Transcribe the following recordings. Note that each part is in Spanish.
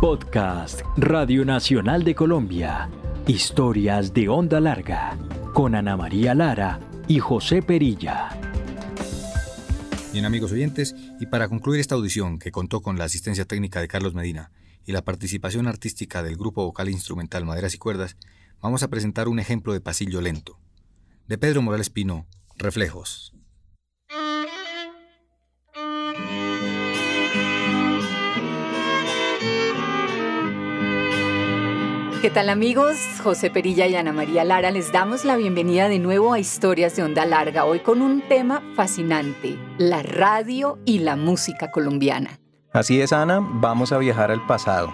Podcast Radio Nacional de Colombia. Historias de onda larga. Con Ana María Lara y José Perilla. Bien amigos oyentes, y para concluir esta audición que contó con la asistencia técnica de Carlos Medina y la participación artística del grupo vocal e instrumental Maderas y Cuerdas, vamos a presentar un ejemplo de pasillo lento. De Pedro Morales Pino, Reflejos. ¿Qué tal amigos? José Perilla y Ana María Lara les damos la bienvenida de nuevo a Historias de Onda Larga, hoy con un tema fascinante, la radio y la música colombiana. Así es Ana, vamos a viajar al pasado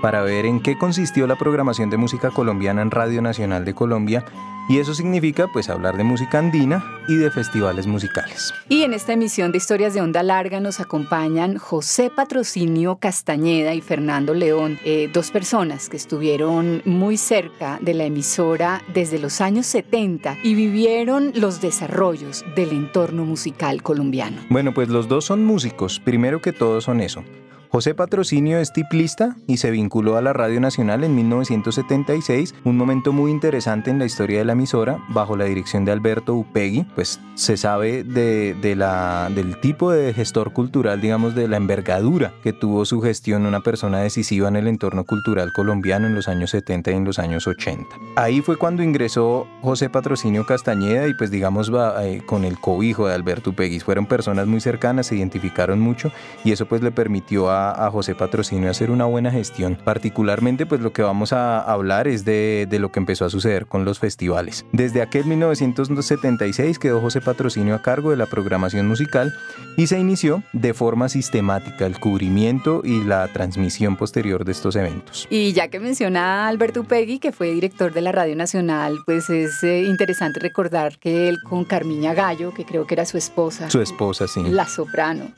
para ver en qué consistió la programación de música colombiana en Radio Nacional de Colombia y eso significa pues hablar de música andina y de festivales musicales. Y en esta emisión de Historias de Onda Larga nos acompañan José Patrocinio Castañeda y Fernando León, eh, dos personas que estuvieron muy cerca de la emisora desde los años 70 y vivieron los desarrollos del entorno musical colombiano. Bueno, pues los dos son músicos, primero que todo son eso. José Patrocinio es tiplista y se vinculó a la Radio Nacional en 1976, un momento muy interesante en la historia de la emisora, bajo la dirección de Alberto Upegui, pues se sabe de, del tipo de gestor cultural, digamos, de la envergadura que tuvo su gestión una persona decisiva en el entorno cultural colombiano en los años 70 y en los años 80. Ahí fue cuando ingresó José Patrocinio Castañeda y pues digamos eh, con el cobijo de Alberto Upegui. Fueron personas muy cercanas, se identificaron mucho y eso pues le permitió a a, José Patrocinio a hacer una buena gestión. Particularmente, pues lo que vamos a hablar es de, de lo que empezó a suceder con los festivales. Desde aquel 1976 quedó José Patrocinio a cargo de la programación musical y se inició de forma sistemática el cubrimiento y la transmisión posterior de estos eventos. Y ya que menciona Alberto Upegui, que fue director de la Radio Nacional, pues es eh, interesante recordar que él con Carmiña Gallo, que creo que era su esposa. Su esposa, sí. La soprano.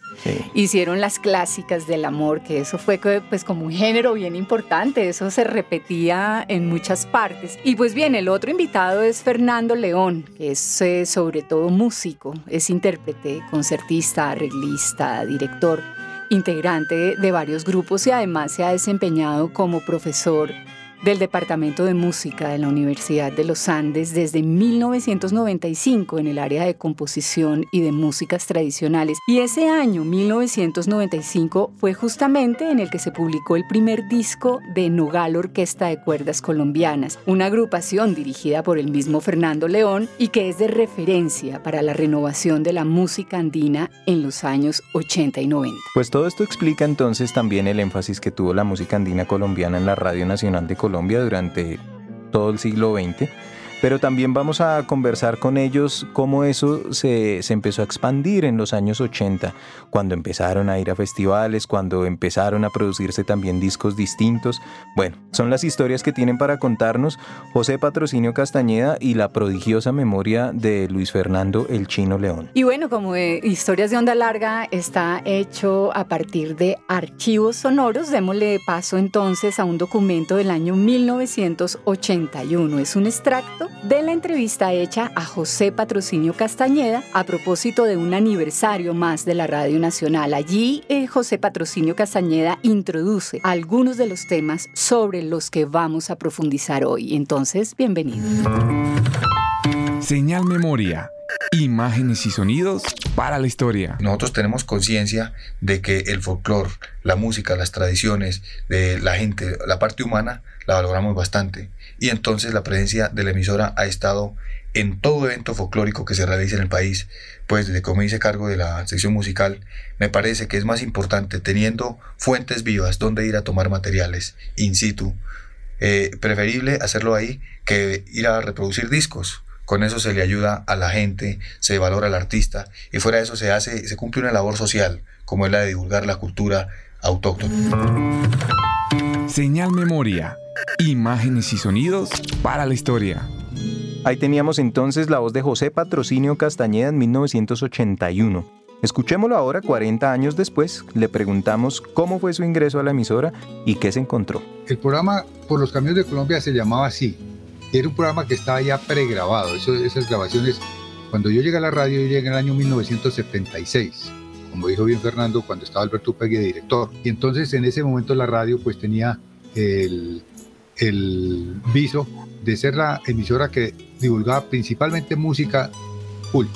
Hicieron las clásicas de la que eso fue pues como un género bien importante, eso se repetía en muchas partes. Y pues bien, el otro invitado es Fernando León, que es eh, sobre todo músico, es intérprete, concertista, arreglista, director, integrante de varios grupos y además se ha desempeñado como profesor del Departamento de Música de la Universidad de los Andes desde 1995 en el área de composición y de músicas tradicionales. Y ese año, 1995, fue justamente en el que se publicó el primer disco de Nogal Orquesta de Cuerdas Colombianas, una agrupación dirigida por el mismo Fernando León y que es de referencia para la renovación de la música andina en los años 80 y 90. Pues todo esto explica entonces también el énfasis que tuvo la música andina colombiana en la Radio Nacional de Colombia Colombia durante todo el siglo XX pero también vamos a conversar con ellos cómo eso se, empezó a expandir en los años 80, cuando empezaron a ir a festivales, cuando empezaron a producirse también discos distintos. Bueno, son las historias que tienen para contarnos José Patrocinio Castañeda y la prodigiosa memoria de Luis Fernando el Chino León. Y bueno, como Historias de Onda Larga está hecho a partir de archivos sonoros, démosle paso entonces a un documento del año 1981. Es un extracto de la entrevista hecha a José Patrocinio Castañeda a propósito de un aniversario más de la Radio Nacional. Allí eh, José Patrocinio Castañeda introduce algunos de los temas sobre los que vamos a profundizar hoy. Entonces, bienvenido. Señal Memoria. Imágenes y sonidos para la historia. Nosotros tenemos conciencia de que el folclore, la música, las tradiciones de la gente, la parte humana, la valoramos bastante. Y entonces la presencia de la emisora ha estado en todo evento folclórico que se realice en el país, pues desde como hice cargo de la sección musical, me parece que es más importante teniendo fuentes vivas donde ir a tomar materiales in situ, eh, preferible hacerlo ahí que ir a reproducir discos. Con eso se le ayuda a la gente, se valora al artista y fuera de eso se hace, se cumple una labor social, como es la de divulgar la cultura autóctona. Señal Memoria Imágenes y sonidos para la historia. Ahí teníamos entonces la voz de José Patrocinio Castañeda en 1981. Escuchémoslo ahora, 40 años después. Le preguntamos cómo fue su ingreso a la emisora y qué se encontró. El programa Por los Caminos de Colombia se llamaba así. Era un programa que estaba ya pregrabado. esas grabaciones, cuando yo llegué a la radio, yo llegué en el año 1976. Como dijo bien Fernando, cuando estaba Alberto Upegui de director. Y entonces en ese momento la radio pues tenía el, el viso de ser la emisora que divulgaba principalmente música.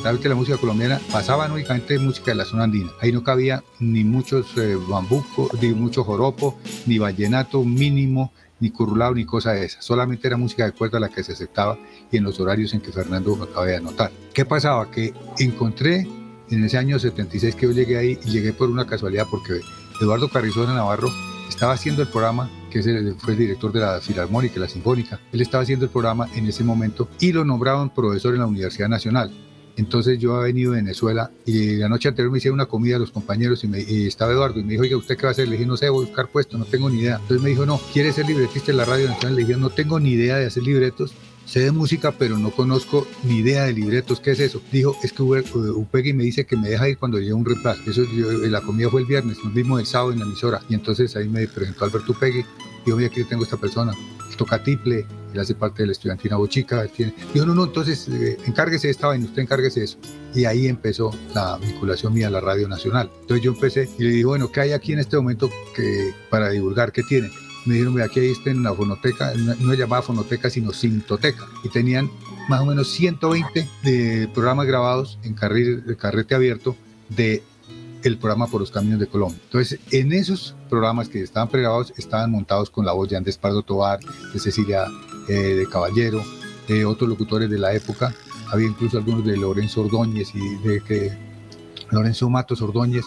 Sabes que la música colombiana pasaba únicamente música de la zona andina. Ahí no cabía ni muchos eh, bambucos, ni mucho joropo, ni vallenato mínimo, ni currulado, ni cosa de esa. Solamente era música de cuerda la que se aceptaba y en los horarios en que Fernando acaba de anotar. ¿Qué pasaba? Que encontré en ese año 76 que yo llegué ahí y llegué por una casualidad porque Eduardo Carrizona Navarro estaba haciendo el programa, que fue el director de la Filarmónica, la Sinfónica, él estaba haciendo el programa en ese momento y lo nombraban profesor en la Universidad Nacional. Entonces yo había venido de Venezuela y la noche anterior me hicieron una comida a los compañeros y, me, estaba Eduardo y me dijo, oiga, ¿usted qué va a hacer? Le dije, no sé, voy a buscar puesto, no tengo ni idea. Entonces me dijo, no, ¿quiere ser libretista en la Radio Nacional? Le dije, no tengo ni idea de hacer libretos, sé de música, pero no conozco ni idea de libretos. ¿Qué es eso? Dijo, es que Upegui me dice que me deja ir cuando llegue un reemplazo. Eso, la comida fue el viernes, nos vimos el sábado en la emisora. Y entonces ahí me presentó Alberto Upegui. Dijo, mira, aquí tengo esta persona. Toca tiple, él hace parte de la estudiantina bochica. Tiene... Dijo, no, no, entonces eh, encárguese de esta vaina, usted encárguese de eso. Y ahí empezó la vinculación mía a la Radio Nacional. Entonces yo empecé y le dije, bueno, ¿qué hay aquí en este momento que, para divulgar? ¿Qué tiene? Me dijeron, aquí ahí está en la fonoteca, no es llamada fonoteca, sino sintoteca, y tenían más o menos 120 de programas grabados en carrete abierto de programa Por los Caminos de Colombia. Entonces, en esos programas que estaban pregrabados, estaban montados con la voz de Andrés Pardo Tobar, de Cecilia eh, de Caballero, de otros locutores de la época, había incluso algunos de Lorenzo Ordóñez y de Lorenzo Matos Ordóñez,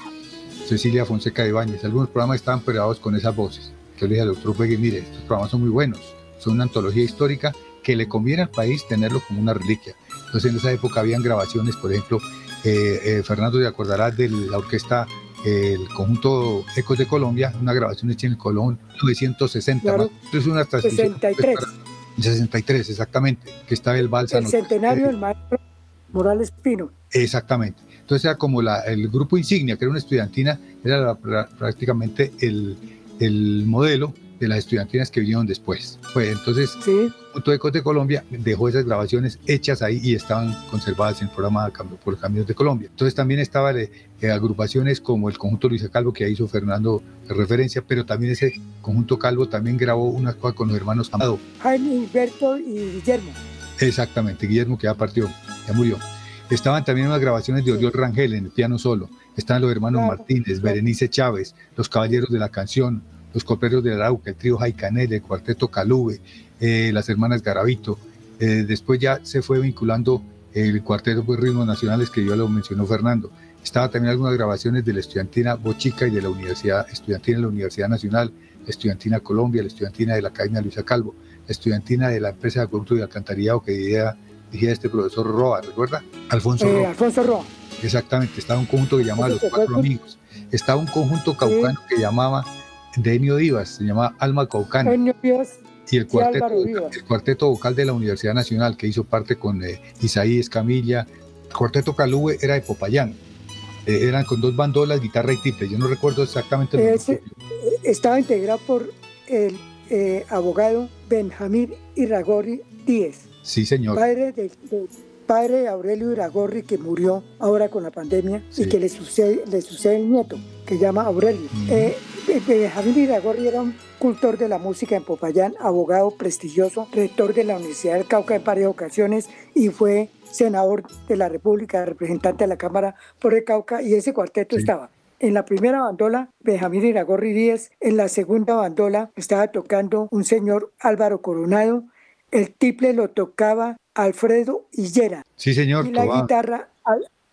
Cecilia Fonseca de Ibáñez, algunos programas estaban pregrabados con esas voces. Yo le dije al doctor Pegui, mire, estos programas son muy buenos, son una antología histórica que le conviene al país tenerlo como una reliquia. Entonces en esa época habían grabaciones, por ejemplo, eh, eh, Fernando te acordarás de la orquesta el conjunto Ecos de Colombia, una grabación hecha en el Colón 960. Claro. Entonces una 63. 63, exactamente, que estaba el balsa. El centenario del maestro Morales Pino. Exactamente. Entonces era como la, el grupo insignia, que era una estudiantina, era prácticamente el, el modelo de las estudiantinas que vinieron después. Pues entonces, sí. Punto Ecos de Colombia dejó esas grabaciones hechas ahí y estaban conservadas en el programa por Caminos de Colombia. Entonces también estaban eh, agrupaciones como el conjunto Luisa Calvo que hizo Fernando de referencia, pero también ese conjunto Calvo también grabó una cosa con los hermanos Amado. Jaime, Hilberto y Guillermo. Exactamente, Guillermo que ya partió, ya murió. Estaban también unas grabaciones de Oriol Rangel en el piano solo. Estaban los hermanos Martínez, Berenice Chávez, los Caballeros de la Canción, los Coperos de Arauca, el trío Jaicanel, el cuarteto Calube, eh, las hermanas Garavito. Eh, después ya se fue vinculando el cuarteto de ritmos nacionales que ya lo mencionó Fernando. Estaba también algunas grabaciones de la estudiantina Bochica y de la Universidad Estudiantina de la Universidad Nacional, la Estudiantina Colombia, la Estudiantina de la Academia Luisa Calvo, la Estudiantina de la empresa de acueducto y alcantarillado que dirigía, este profesor Roa, ¿recuerda? Alfonso eh, Roa. Alfonso Roa. Exactamente, estaba un conjunto que llamaba Los Cuatro Amigos. Estaba un conjunto caucano que llamaba de Enio Divas, se llama Alma Caucana. y el cuarteto, el cuarteto vocal de la Universidad Nacional, que hizo parte con eh, Isaí Escamilla. El cuarteto Calúe era de Popayán. Eh, eran con dos bandolas, guitarra y tiple. Yo no recuerdo exactamente. Eh, estaba integrado por el abogado Benjamín Iragorri Díez. Sí, señor. Padre de, padre Aurelio Iragorri, que murió ahora con la pandemia y que le sucede, le sucede el nieto, que llama Aurelio. Javier Iragorri era un cultor de la música en Popayán, abogado prestigioso, rector de la Universidad del Cauca en varias ocasiones y fue senador de la República, representante de la Cámara por el Cauca y ese cuarteto estaba en la primera bandola, Benjamín Iragorri Díez. En la segunda bandola estaba tocando un señor Álvaro Coronado. El tiple lo tocaba Alfredo Hillera. Sí, señor. Y la, guitarra,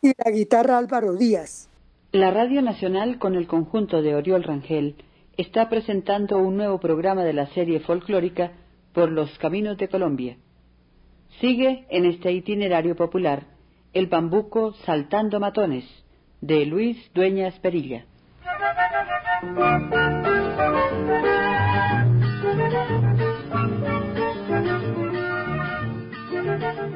y la guitarra Álvaro Díaz. La Radio Nacional con el conjunto de Oriol Rangel está presentando un nuevo programa de la serie folclórica Por los Caminos de Colombia. Sigue en este itinerario popular El Bambuco Saltando Matones de Luis Dueñas Perilla.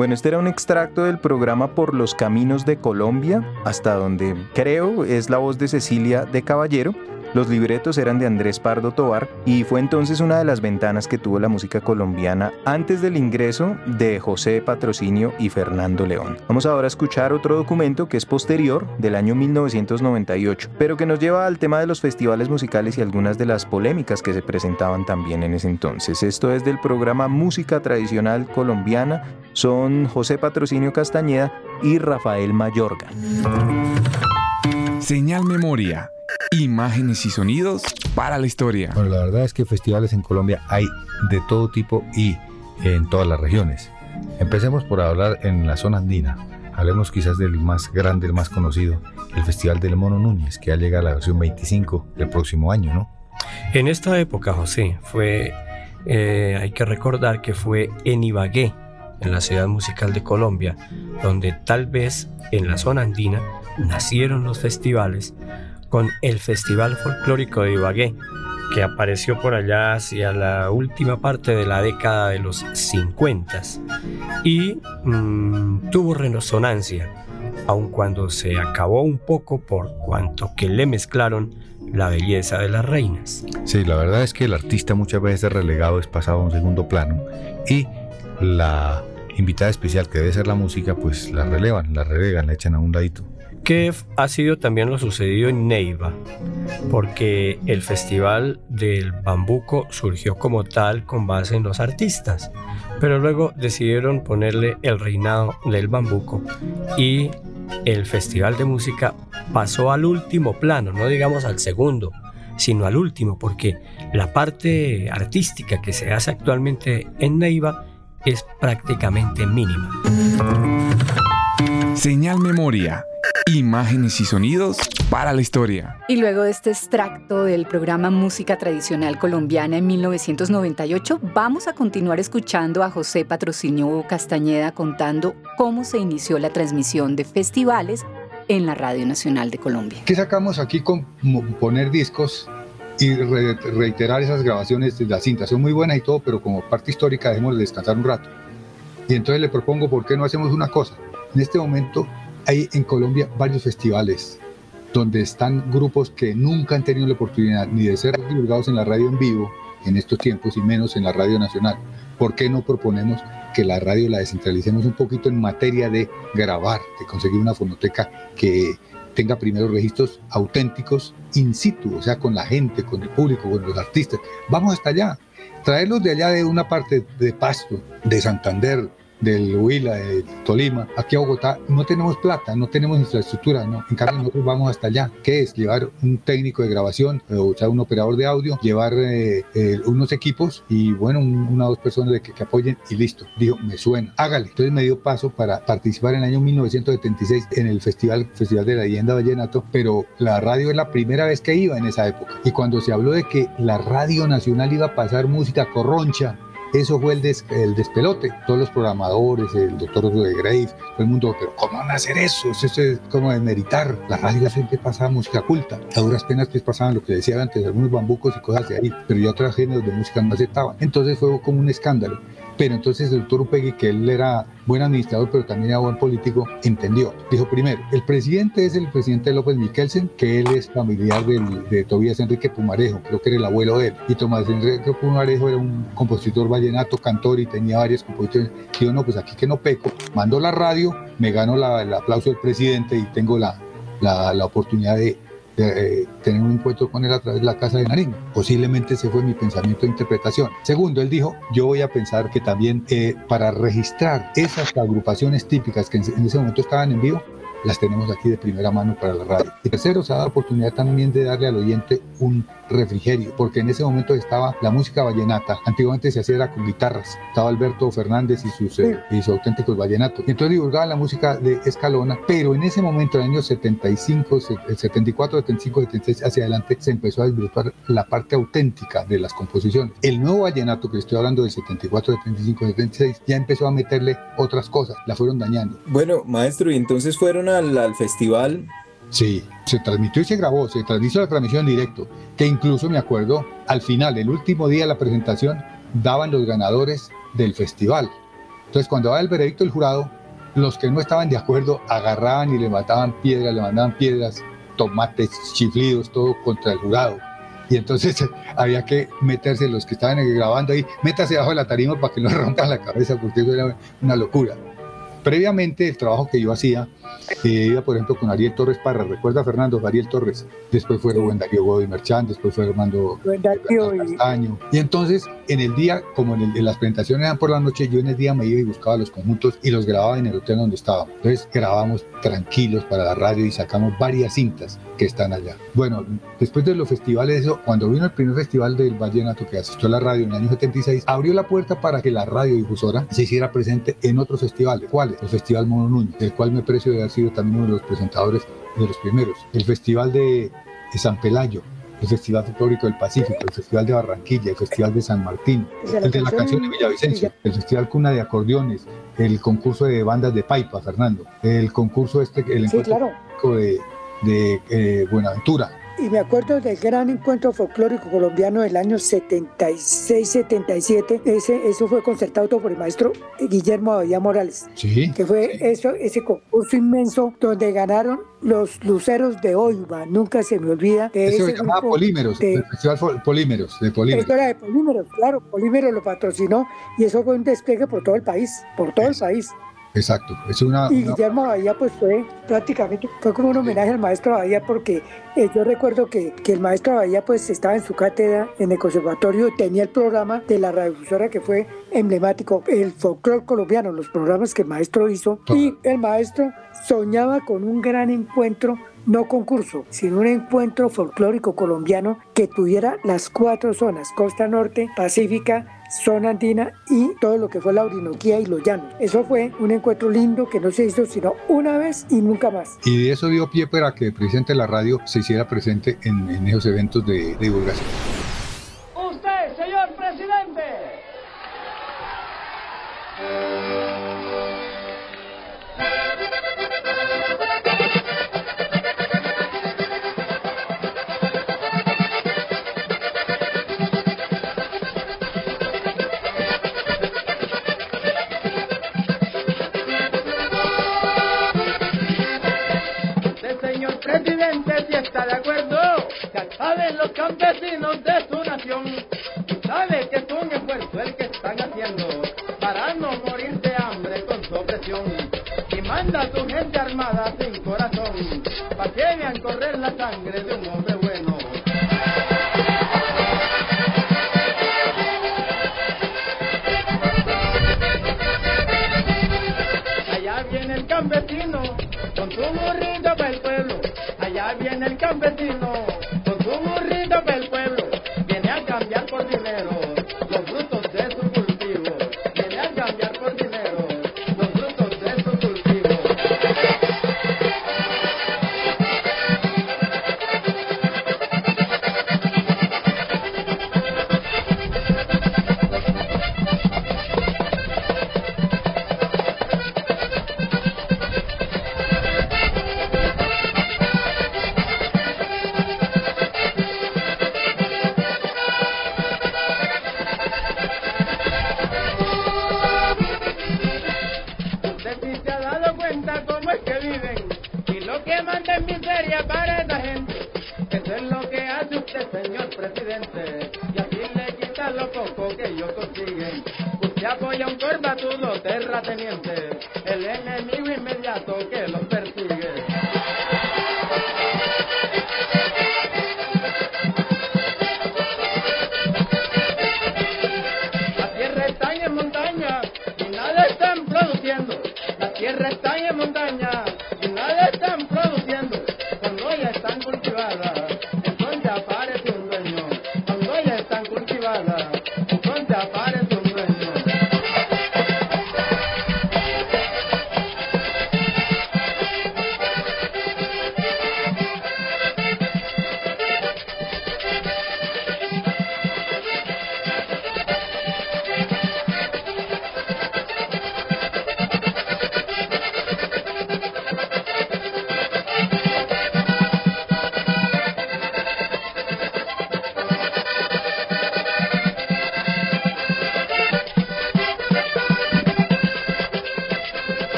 Bueno, este era un extracto del programa Por los Caminos de Colombia, hasta donde creo es la voz de Cecilia de Caballero, Los libretos eran de Andrés Pardo Tobar y fue entonces una de las ventanas que tuvo la música colombiana antes del ingreso de José Patrocinio y Fernando León. Vamos ahora a escuchar otro documento que es posterior, del año 1998, pero que nos lleva al tema de los festivales musicales y algunas de las polémicas que se presentaban también en ese entonces. Esto es del programa Música Tradicional Colombiana. Son José Patrocinio Castañeda y Rafael Mayorga. Señal Memoria. Imágenes y sonidos para la historia. Bueno, la verdad es que festivales en Colombia hay de todo tipo y en todas las regiones. Empecemos por hablar en la zona andina. Hablemos quizás del más grande, el más conocido, el Festival del Mono Núñez, que ya llega a la versión 25 del próximo año, ¿no? En esta época, José, fue, eh, hay que recordar que fue en Ibagué, en la ciudad musical de Colombia, donde tal vez en la zona andina nacieron los festivales con el Festival Folclórico de Ibagué, que apareció por allá hacia la última parte de la década de los 50 y mm, tuvo resonancia, aun cuando se acabó un poco por cuanto que le mezclaron la belleza de las reinas. Sí, la verdad es que el artista muchas veces relegado, es pasado a un segundo plano y la invitada especial que debe ser la música, pues la relevan, la relegan, la echan a un ladito que ha sido también lo sucedido en Neiva, porque el Festival del Bambuco surgió como tal con base en los artistas, pero luego decidieron ponerle el reinado del Bambuco y el Festival de Música pasó al último plano, no digamos al segundo, sino al último, porque la parte artística que se hace actualmente en Neiva es prácticamente mínima. Señal Memoria Imágenes y sonidos para la historia. Y luego de este extracto del programa Música Tradicional Colombiana en 1998, vamos a continuar escuchando a José Patrocinio Castañeda contando cómo se inició la transmisión de festivales en la Radio Nacional de Colombia. ¿Qué sacamos aquí con poner discos y reiterar esas grabaciones de la cinta? Son muy buenas y todo, pero como parte histórica dejemos de descansar un rato. Y entonces le propongo, ¿por qué no hacemos una cosa? En este momento hay en Colombia varios festivales donde están grupos que nunca han tenido la oportunidad ni de ser divulgados en la radio en vivo en estos tiempos y menos en la radio nacional. ¿Por qué no proponemos que la radio la descentralicemos un poquito en materia de grabar, de conseguir una fonoteca que tenga primeros registros auténticos in situ, o sea, con la gente, con el público, con los artistas. Vamos hasta allá, traerlos de allá de una parte de Pasto, de Santander, del Huila, de Tolima, aquí a Bogotá, no tenemos plata, no tenemos infraestructura, ¿no? En cambio, nosotros vamos hasta allá. ¿Qué es? Llevar un técnico de grabación, o sea, un operador de audio, llevar eh, eh, unos equipos y, bueno, una o dos personas de que, apoyen y listo. Dijo, me suena, hágale. Entonces me dio paso para participar en el año 1976 en el Festival, Festival de la Leyenda Vallenato, pero la radio es la primera vez que iba en esa época. Y cuando se habló de que la radio nacional iba a pasar música corroncha, eso fue el, el despelote. Todos los programadores, el doctor de Grace, todo el mundo, pero ¿cómo van a hacer eso? Eso es como demeritar. La radio la gente pasaba música culta. A duras penas pues pasaban lo que decía antes, algunos bambucos y cosas de ahí, pero ya otros géneros de música no aceptaban. Entonces fue como un escándalo. Pero entonces el doctor Upegui, que él era buen administrador, pero también era buen político, entendió. Dijo, primero, el presidente es el presidente López Miquelsen, que él es familiar de Tobías Enrique Pumarejo, creo que era el abuelo de él. Y Tomás Enrique Pumarejo era un compositor vallenato, cantor y tenía varias composiciones. Dijo, no, pues aquí que no peco, mando la radio, me gano el aplauso del presidente y tengo la, la, la oportunidad de eh, tener un encuentro con él a través de la Casa de Nariño. Posiblemente ese fue mi pensamiento de interpretación. Segundo, él dijo, yo voy a pensar que también eh, para registrar esas agrupaciones típicas que en ese momento estaban en vivo, las tenemos aquí de primera mano para la radio. Y tercero, se ha dado la oportunidad también de darle al oyente un refrigerio, porque en ese momento estaba la música vallenata. Antiguamente se hacía con guitarras. Estaba Alberto Fernández y sus, eh, y sus auténticos vallenatos. Y entonces divulgaba la música de Escalona, pero en ese momento, en el año 75, el 74, 75, 76, hacia adelante, se empezó a disfrutar la parte auténtica de las composiciones. El nuevo vallenato, que estoy hablando del 74, 75, 76, ya empezó a meterle otras cosas, la fueron dañando. Bueno, maestro, y entonces fueron al, al festival Sí, se transmitió y se grabó, se transmitió la transmisión en directo, que incluso me acuerdo, al final, el último día de la presentación, daban los ganadores del festival. Entonces, cuando daba el veredicto del jurado, los que no estaban de acuerdo agarraban y le mataban piedras, le mandaban piedras, tomates, chiflidos, todo contra el jurado. Y entonces había que meterse los que estaban grabando ahí, métase debajo de la tarima para que no rompan la cabeza, porque eso era una locura. Previamente, el trabajo que yo hacía, eh, iba por ejemplo con Ariel Torres Parra, recuerda Fernando, Ariel Torres, después fue Rubén Darío Godoy Merchán, después fue Armando Castaño. Y entonces, en el día, como en, las presentaciones eran por la noche, yo en el día me iba y buscaba los conjuntos y los grababa en el hotel donde estábamos. Entonces grabamos tranquilos para la radio y sacamos varias cintas que están allá. Bueno, después de los festivales, eso, cuando vino el primer festival del Vallenato que asistió a la radio en el año 76, abrió la puerta para que la radiodifusora se hiciera presente en otros festivales. ¿Cuáles? El Festival Mono Núñez, del cual me precio de haber sido también uno de los presentadores de los primeros. El Festival de, San Pelayo, el Festival Folclórico del Pacífico, el Festival de Barranquilla, el Festival de San Martín, el de la canción de Villavicencio, el Festival Cuna de Acordeones, el concurso de bandas de Paipa, Fernando, el concurso este, el encuentro de, de eh, Buenaventura, y me acuerdo del gran encuentro folclórico colombiano del año 76-77. Ese, eso fue concertado por el maestro Guillermo Abadía Morales. Sí. Que fue eso, ese concurso inmenso donde ganaron los luceros de Oiva. Nunca se me olvida. De eso se llamaba Polímeros, el Festival Polímeros, de Polímeros. Eso era de Polímeros, claro. Polímeros lo patrocinó y eso fue un despliegue por todo el país, por todo el país. Exacto, es una... Y Guillermo Bahía pues fue prácticamente, fue como un homenaje al maestro Bahía porque eh, yo recuerdo que, que, el maestro Bahía pues estaba en su cátedra en el conservatorio, tenía el programa de la radiodifusora que fue emblemático, el folclore colombiano, los programas que el maestro hizo y el maestro soñaba con un gran encuentro no concurso, sino un encuentro folclórico colombiano que tuviera las cuatro zonas, costa norte, pacífica, zona andina y todo lo que fue la Orinoquía y los llanos. Eso fue un encuentro lindo que no se hizo sino una vez y nunca más. Y de eso dio pie para que de la radio se hiciera presente en, esos eventos de divulgación. La sangre de un hombre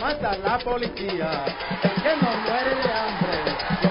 mata la policía. Que no muere de hambre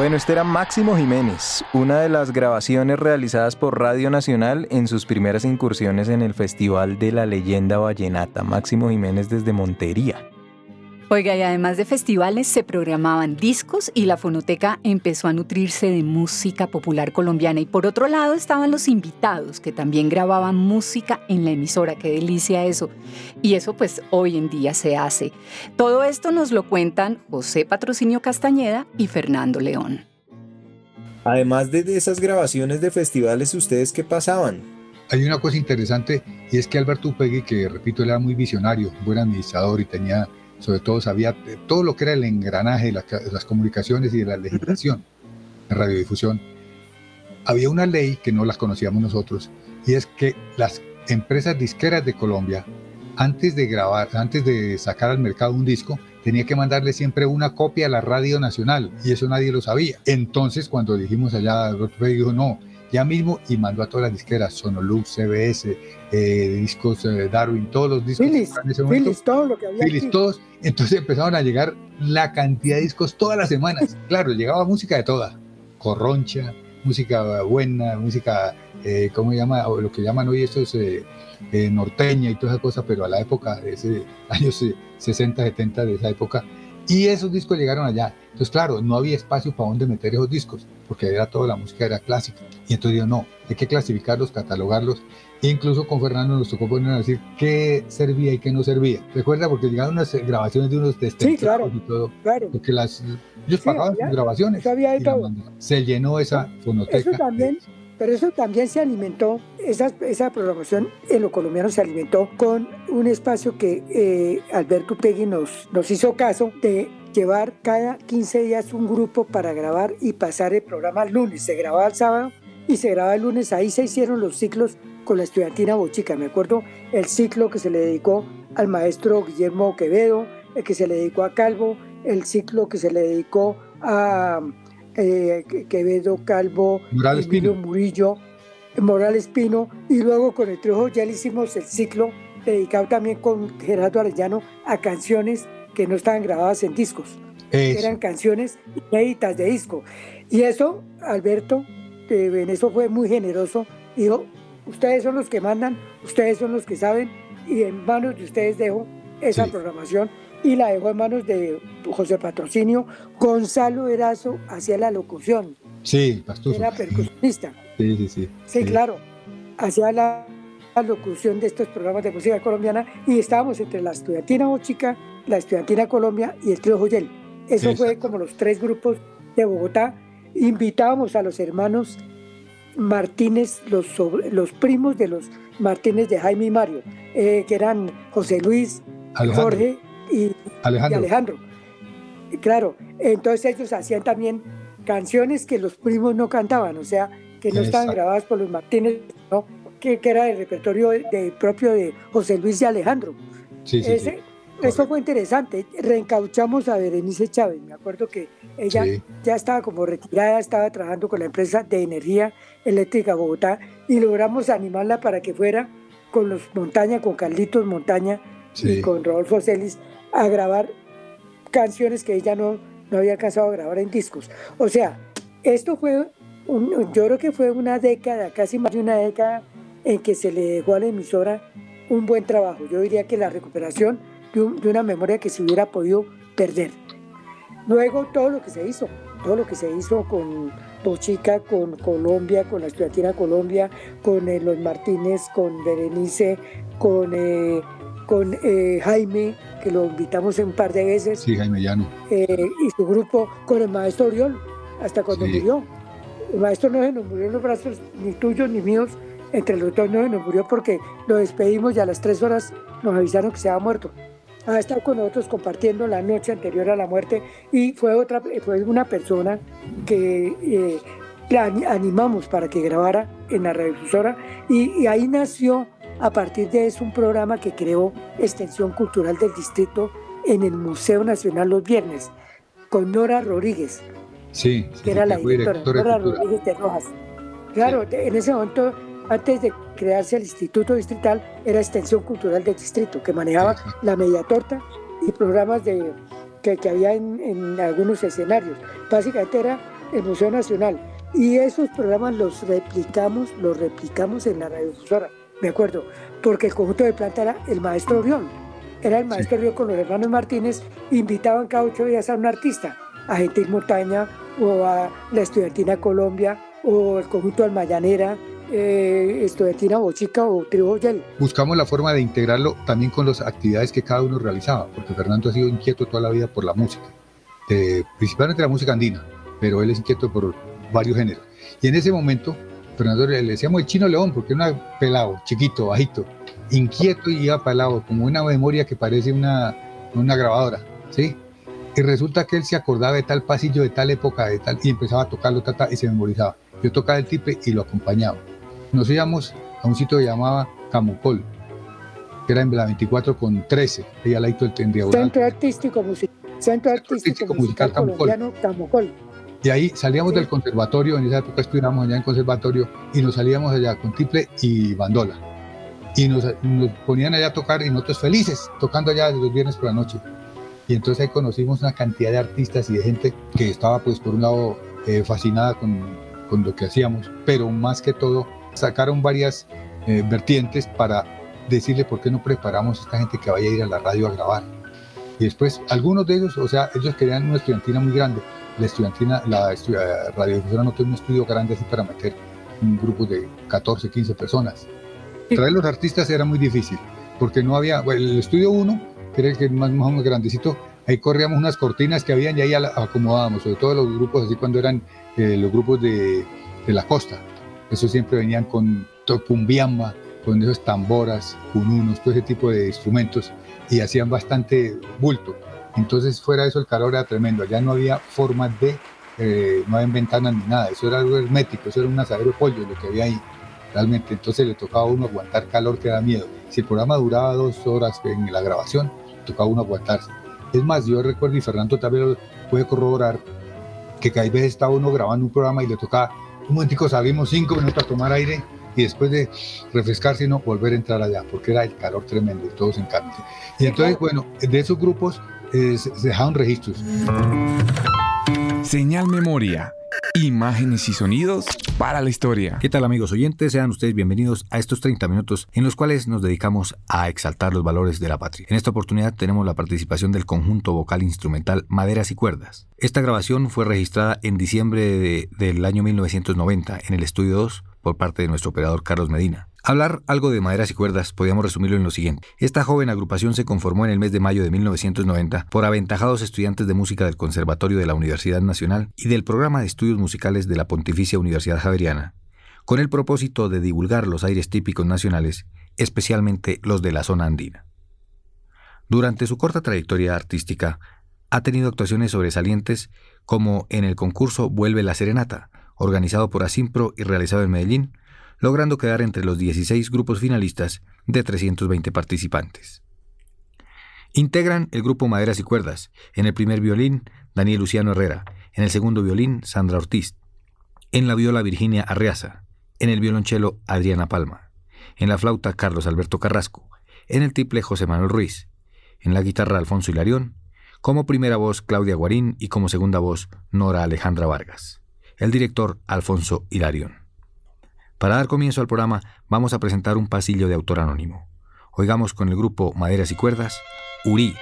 Bueno, este era Máximo Jiménez, una de las grabaciones realizadas por Radio Nacional en sus primeras incursiones en el Festival de la Leyenda Vallenata. Máximo Jiménez desde Montería. Oiga, y además de festivales se programaban discos y la fonoteca empezó a nutrirse de música popular colombiana. Y por otro lado estaban los invitados que también grababan música en la emisora. Qué delicia eso. Y eso pues hoy en día se hace. Todo esto nos lo cuentan José Patrocinio Castañeda y Fernando León. Además de esas grabaciones de festivales, ¿ustedes qué pasaban? Hay una cosa interesante y es que Alberto Upegui, que repito, él era muy visionario, buen administrador y tenía sobre todo sabía todo lo que era el engranaje de las, las comunicaciones y de la legislación de radiodifusión. Había una ley que no las conocíamos nosotros y es que las empresas disqueras de Colombia, antes de grabar, antes de sacar al mercado un disco, tenía que mandarle siempre una copia a la radio nacional y eso nadie lo sabía. Entonces cuando dijimos allá, Alberto dijo, no, ya mismo y mandó a todas las disqueras, Sonolux, CBS, eh, discos eh, Darwin, todos los discos Philips, en ese momento. Philips, todo lo que había Philips, aquí. todos. Entonces empezaron a llegar la cantidad de discos todas las semanas. Claro, llegaba música de toda, corroncha, música buena, música, eh, ¿cómo se llama? O lo que llaman hoy estos eh, eh, norteña y toda esa cosa, pero a la época, de ese años eh, 60, 70 de esa época. Y esos discos llegaron allá. Entonces, claro, no había espacio para dónde meter esos discos, porque era toda la música era clásica. Y entonces yo no, hay que clasificarlos, catalogarlos. E incluso con Fernando nos tocó poner a decir qué servía y qué no servía. Recuerda, porque llegaron unas grabaciones de unos Sí, claro, y todo. claro. Porque las, ellos Sí, pagaban había- sus grabaciones. había de mandaban. Se llenó esa fonoteca. Eso también, pero eso también se alimentó, esa, esa programación en lo colombiano se alimentó con un espacio que eh, Alberto Pegui nos, nos hizo caso de llevar cada 15 días un grupo para grabar y pasar el programa el lunes. Se grababa el sábado y se grababa el lunes. Ahí se hicieron los ciclos con la estudiantina Bochica. Me acuerdo el ciclo que se le dedicó al maestro Guillermo Quevedo, el que se le dedicó a Calvo, el ciclo que se le dedicó a eh, Quevedo, Calvo, Morales Pino. Murillo, Morales Pino, y luego con el Trejo ya le hicimos el ciclo dedicado también con Gerardo Arellano a canciones que no estaban grabadas en discos, Eso. eran canciones inéditas de disco. Y eso, Alberto, eh, en eso fue muy generoso, dijo, ustedes son los que mandan, ustedes son los que saben, y en manos de ustedes dejo esa Sí. programación y la dejó en manos de José Patrocinio. Gonzalo Erazo hacía la locución. Sí, Pastuso. Era percusionista. Sí, sí, sí. Sí, claro. Hacía la, la locución de estos programas de música colombiana y estábamos entre la estudiantina Bochica, la estudiantina Colombia y el trío Joyel. Eso fue como los tres grupos de Bogotá. Invitábamos a los hermanos Martínez, los, los primos de los Martínez de Jaime y Mario, eh, que eran José Luis, Jorge y Alejandro. Y Claro, entonces ellos hacían también canciones que los primos no cantaban, o sea, que no estaban grabadas por los Martínez, ¿no? que, que era el repertorio de, propio de José Luis y Alejandro. Sí, sí, Ese- Eso fue interesante. Reencauchamos a Berenice Chávez. Me acuerdo que ella Sí. ya estaba como retirada, estaba trabajando con la empresa de energía eléctrica Bogotá y logramos animarla para que fuera con los Montaña, con Carlitos Montaña Sí. y con Rodolfo Celis a grabar canciones que ella no, no había alcanzado a grabar en discos. O sea, esto fue, yo creo que fue una década, casi más de una década, en que se le dejó a la emisora un buen trabajo. Yo diría que la recuperación de una memoria que se hubiera podido perder. Luego todo lo que se hizo, todo lo que se hizo con Bochica, con Colombia, con la estudiantina Colombia, con eh, los Martínez, con Berenice, con, eh, con eh, Jaime, que lo invitamos un par de veces, Sí, Jaime Llano. eh, y su grupo con el maestro Oriol, hasta cuando Sí. murió. El maestro no se nos murió en los brazos, ni tuyos ni míos, entre los dos no se nos murió porque lo despedimos y a las tres horas nos avisaron que se había muerto. Ha estado con nosotros compartiendo la noche anterior a la muerte y fue, otra, fue una persona que eh, la ani- animamos para que grabara en la radiodifusora y, y ahí nació a partir de eso un programa que creó Extensión Cultural del Distrito en el Museo Nacional los viernes con Nora Rodríguez, Sí, sí, que era la directora, Nora cultura. Rodríguez de Rojas. Claro, en ese momento, antes de crearse el Instituto Distrital, era Extensión Cultural del Distrito, que manejaba la media torta y programas de, que, que había en, en algunos escenarios. Básicamente era el Museo Nacional. Y esos programas los replicamos, los replicamos en la radiodifusora, me acuerdo, porque el conjunto de planta era el maestro Orión. Era el maestro Orión con los hermanos Martínez, invitaban cada ocho días a un artista, a Gentil Montaña o a la Estudiantina Colombia o el conjunto Almayanera, eh, Estudiantina Bochica o Trio Yel. Buscamos la forma de integrarlo también con las actividades que cada uno realizaba, porque Fernando ha sido inquieto toda la vida por la música, de- principalmente la música andina, pero él es inquieto por varios géneros. Y en ese momento, Fernando le le decíamos el chino león, porque era pelado, chiquito, bajito, inquieto y iba para el lado, como una memoria que parece una, una grabadora, ¿sí? Y resulta que él se acordaba de tal pasillo, de tal época, de tal, y empezaba a tocarlo, ta, ta, y se memorizaba. Yo tocaba el tiple y lo acompañaba. Nos íbamos a un sitio que llamaba Camocol, que era en la 24 con 13, ahí al ladito del. Centro Artístico Musical, Centro Artístico Musical Musical Camocol. Colombiano Camocol. Y ahí salíamos del conservatorio, en esa época estudiábamos allá en conservatorio, y nos salíamos allá con tiple y bandola. Y nos, nos ponían allá a tocar y nosotros felices, tocando allá los viernes por la noche. Y entonces ahí conocimos una cantidad de artistas y de gente que estaba pues por un lado eh, fascinada con, con lo que hacíamos, pero más que todo sacaron varias eh, vertientes para decirle por qué no preparamos a esta gente que vaya a ir a la radio a grabar. Y después algunos de ellos, o sea, ellos querían una estudiantina muy grande. La estudiantina, la eh, radiodifusora no tiene un estudio grande así para meter un grupo de 14, 15 personas. Traer los artistas era muy difícil, porque no había, bueno, el estudio 1, que era el que más, más o menos grandecito, ahí corríamos unas cortinas que habían y ahí acomodábamos, sobre todo los grupos así cuando eran eh, los grupos de, de la costa. Eso siempre venían con cumbiamba, con esos tamboras, cununos, todo ese tipo de instrumentos y hacían bastante bulto. Entonces fuera de eso el calor era tremendo, allá no había forma de, eh, no había ventanas ni nada, eso era algo hermético, eso era un asadero de pollo lo que había ahí realmente, entonces le tocaba a uno aguantar calor que da miedo. Si el programa duraba dos horas en la grabación, tocaba a uno aguantarse. Es más, yo recuerdo, y Fernando también puede corroborar, que cada vez estaba uno grabando un programa y le tocaba, un momentico salimos cinco minutos a tomar aire y después de refrescarse, no, volver a entrar allá, porque era el calor tremendo y todos en cambio. Y entonces, bueno, de esos grupos eh, se se dejaron registros. Señal Memoria. Imágenes y sonidos para la historia. ¿Qué tal amigos oyentes? Sean ustedes bienvenidos a estos 30 minutos en los cuales nos dedicamos a exaltar los valores de la patria. En esta oportunidad tenemos la participación del conjunto vocal instrumental Maderas y Cuerdas. Esta grabación fue registrada en diciembre del año 1990 en el Estudio 2 por parte de nuestro operador Carlos Medina. Hablar algo de maderas y cuerdas podríamos resumirlo en lo siguiente. Esta joven agrupación se conformó en el mes de mayo de 1990 por aventajados estudiantes de música del Conservatorio de la Universidad Nacional y del programa de estudios musicales de la Pontificia Universidad Javeriana, con el propósito de divulgar los aires típicos nacionales, especialmente los de la zona andina. Durante su corta trayectoria artística, ha tenido actuaciones sobresalientes como en el concurso Vuelve la Serenata, organizado por Asimpro y realizado en Medellín, logrando quedar entre los 16 grupos finalistas de 320 participantes. Integran el grupo Maderas y Cuerdas, en el primer violín Daniel Luciano Herrera, en el segundo violín Sandra Ortiz, en la viola Virginia Arreaza, en el violonchelo Adriana Palma, en la flauta Carlos Alberto Carrasco, en el triple José Manuel Ruiz, en la guitarra Alfonso Hilarión, como primera voz Claudia Guarín y como segunda voz Nora Alejandra Vargas. El director Alfonso Hilarión. Para dar comienzo al programa, vamos a presentar un pasillo de autor anónimo. Oigamos con el grupo Maderas y Cuerdas, Uri.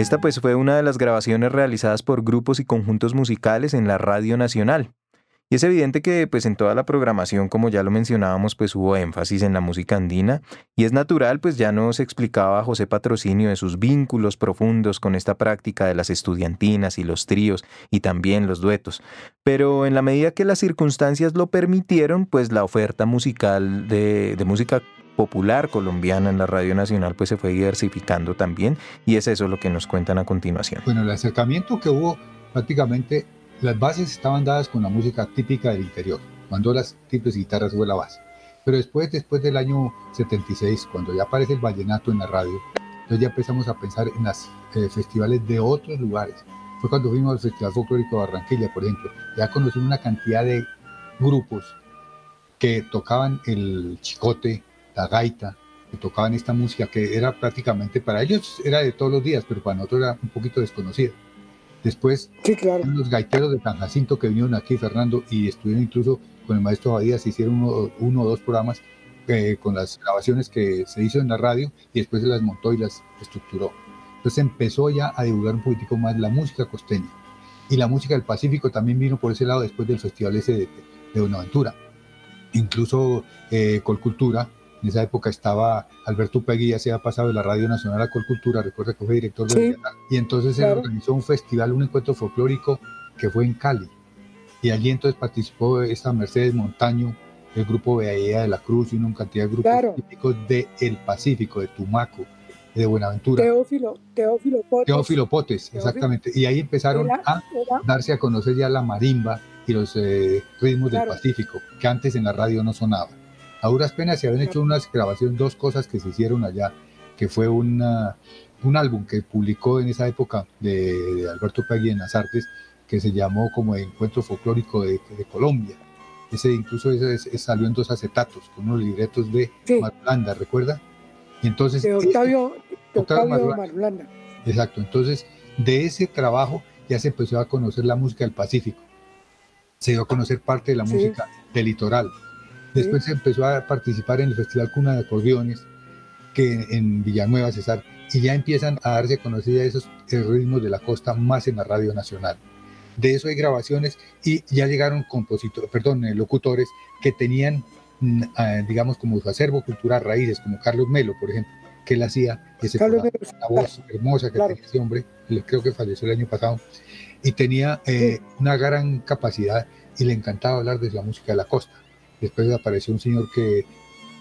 Esta pues fue una de las grabaciones realizadas por grupos y conjuntos musicales en la Radio Nacional. Y es evidente que pues en toda la programación, como ya lo mencionábamos, pues hubo énfasis en la música andina y es natural, pues ya nos explicaba José Patrocinio de sus vínculos profundos con esta práctica de las estudiantinas y los tríos y también los duetos. Pero en la medida que las circunstancias lo permitieron, pues la oferta musical de, de música popular colombiana en la Radio Nacional pues se fue diversificando también y es eso lo que nos cuentan a continuación. Bueno, el acercamiento que hubo prácticamente las bases estaban dadas con la música típica del interior, cuando las triples guitarras fue la base. Pero después, después del año 76, cuando ya aparece el vallenato en la radio, entonces ya empezamos a pensar en los eh, festivales de otros lugares. Fue cuando fuimos al Festival Folclórico de Barranquilla, por ejemplo. Ya conocimos una cantidad de grupos que tocaban el chicote, la gaita, que tocaban esta música que era prácticamente para ellos era de todos los días, pero para nosotros era un poquito desconocida. Después, los gaiteros de San Jacinto que vinieron aquí, Fernando, y estuvieron incluso con el maestro Badías, hicieron uno, o dos programas eh, con las grabaciones que se hizo en la radio y después se las montó y las estructuró. Entonces empezó ya a divulgar un poquitico más la música costeña. Y la música del Pacífico también vino por ese lado después del festival ese de, de Buenaventura. Incluso eh, Colcultura en esa época estaba Alberto Pegui, ya se había pasado de la Radio Nacional a Colcultura, recuerda que fue director de Y entonces se organizó un festival, un encuentro folclórico que fue en Cali. Y allí entonces participó esta Mercedes Montaño, el grupo Bahía de la Cruz y una cantidad de grupos típicos del Pacífico, de Tumaco, de Buenaventura. Teófilo, Teófilo Potes. Teófilo Potes, exactamente. Y ahí empezaron a darse a conocer ya la marimba y los eh, ritmos del Pacífico, que antes en la radio no sonaban. A duras penas se habían hecho unas grabaciones, dos cosas que se hicieron allá, que fue una, un álbum que publicó en esa época de, Alberto Pegui en las artes, que se llamó como Encuentro Folclórico de, Colombia. Ese incluso ese, salió en dos acetatos, con unos libretos de sí. Marulanda, ¿recuerda? Y entonces, de Octavio, Marulanda. Exacto, entonces de ese trabajo ya se empezó a conocer la música del Pacífico, se dio a conocer parte de la música del litoral. Después se empezó a participar en el Festival Cuna de Acordeones, que en Villanueva, César, y ya empiezan a darse a conocer esos ritmos de la costa más en la radio nacional. De eso hay grabaciones y ya llegaron compositores, perdón, eh, locutores que tenían, mm, digamos, como su acervo cultural raíces, como Carlos Melo, por ejemplo, que él hacía ese la voz hermosa que tenía ese hombre, creo que falleció el año pasado, y tenía eh, una gran capacidad y le encantaba hablar de la música de la costa. Después apareció un señor que,